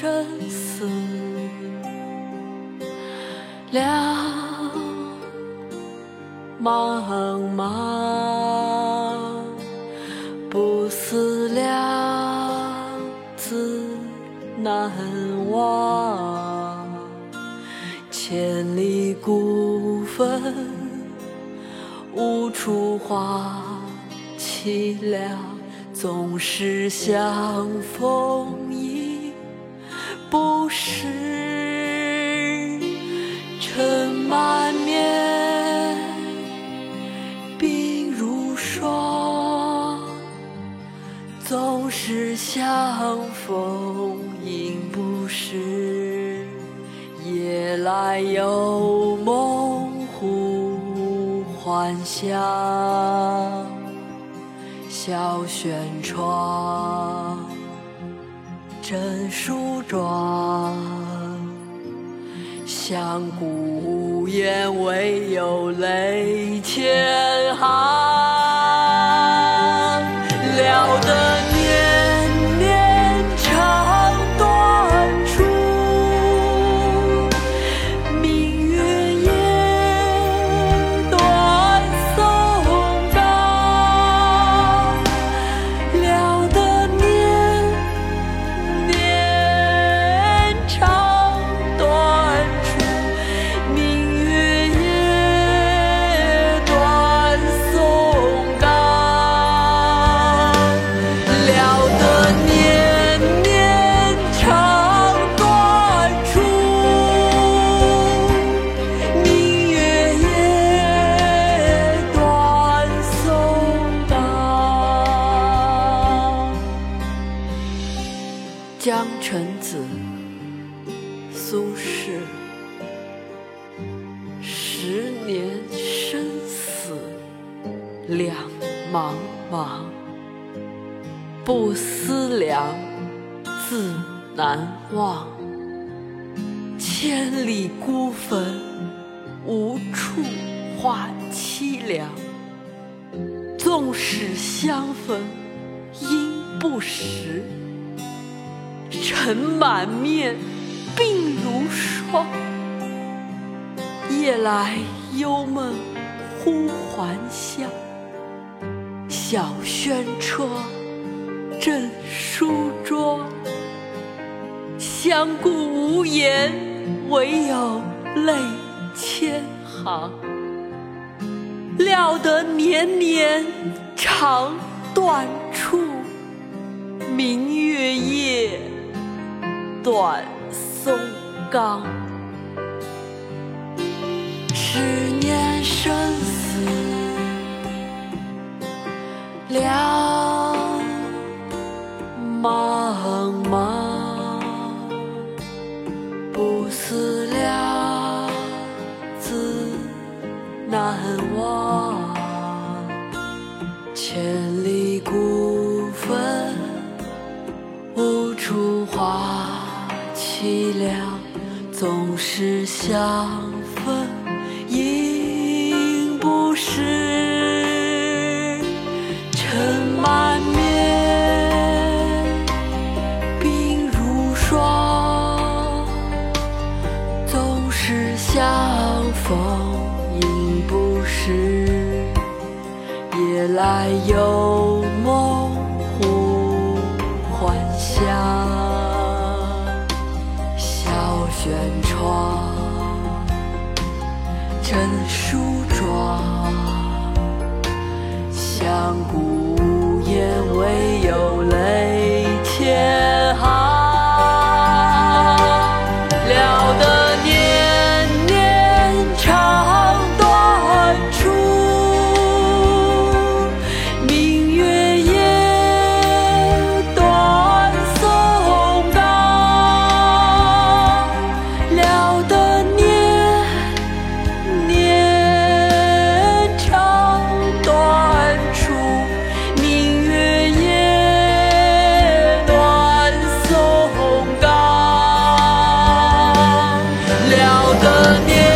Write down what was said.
生死两茫茫，不思量，自难忘。千里孤坟，无处话凄凉，总是相逢。不识，尘满面，鬓如霜。总是相逢应不识，夜来有梦忽还乡。小轩窗，身梳妆。相顾无言，唯有泪千行。子，苏轼。十年生死两茫茫，不思量，自难忘。千里孤坟，无处话凄凉。纵使相逢应不识，尘满面，鬓如霜。夜来幽梦忽还乡，小轩窗，枕书妆。相顾无言，唯有泪千行。料得年年肠断处，明月夜，短松冈。十年生死两茫茫，不思量，自难忘。千里孤是相逢应不识，尘满面，鬓如霜。总是相逢应不识，夜来有梦上古也未有。的年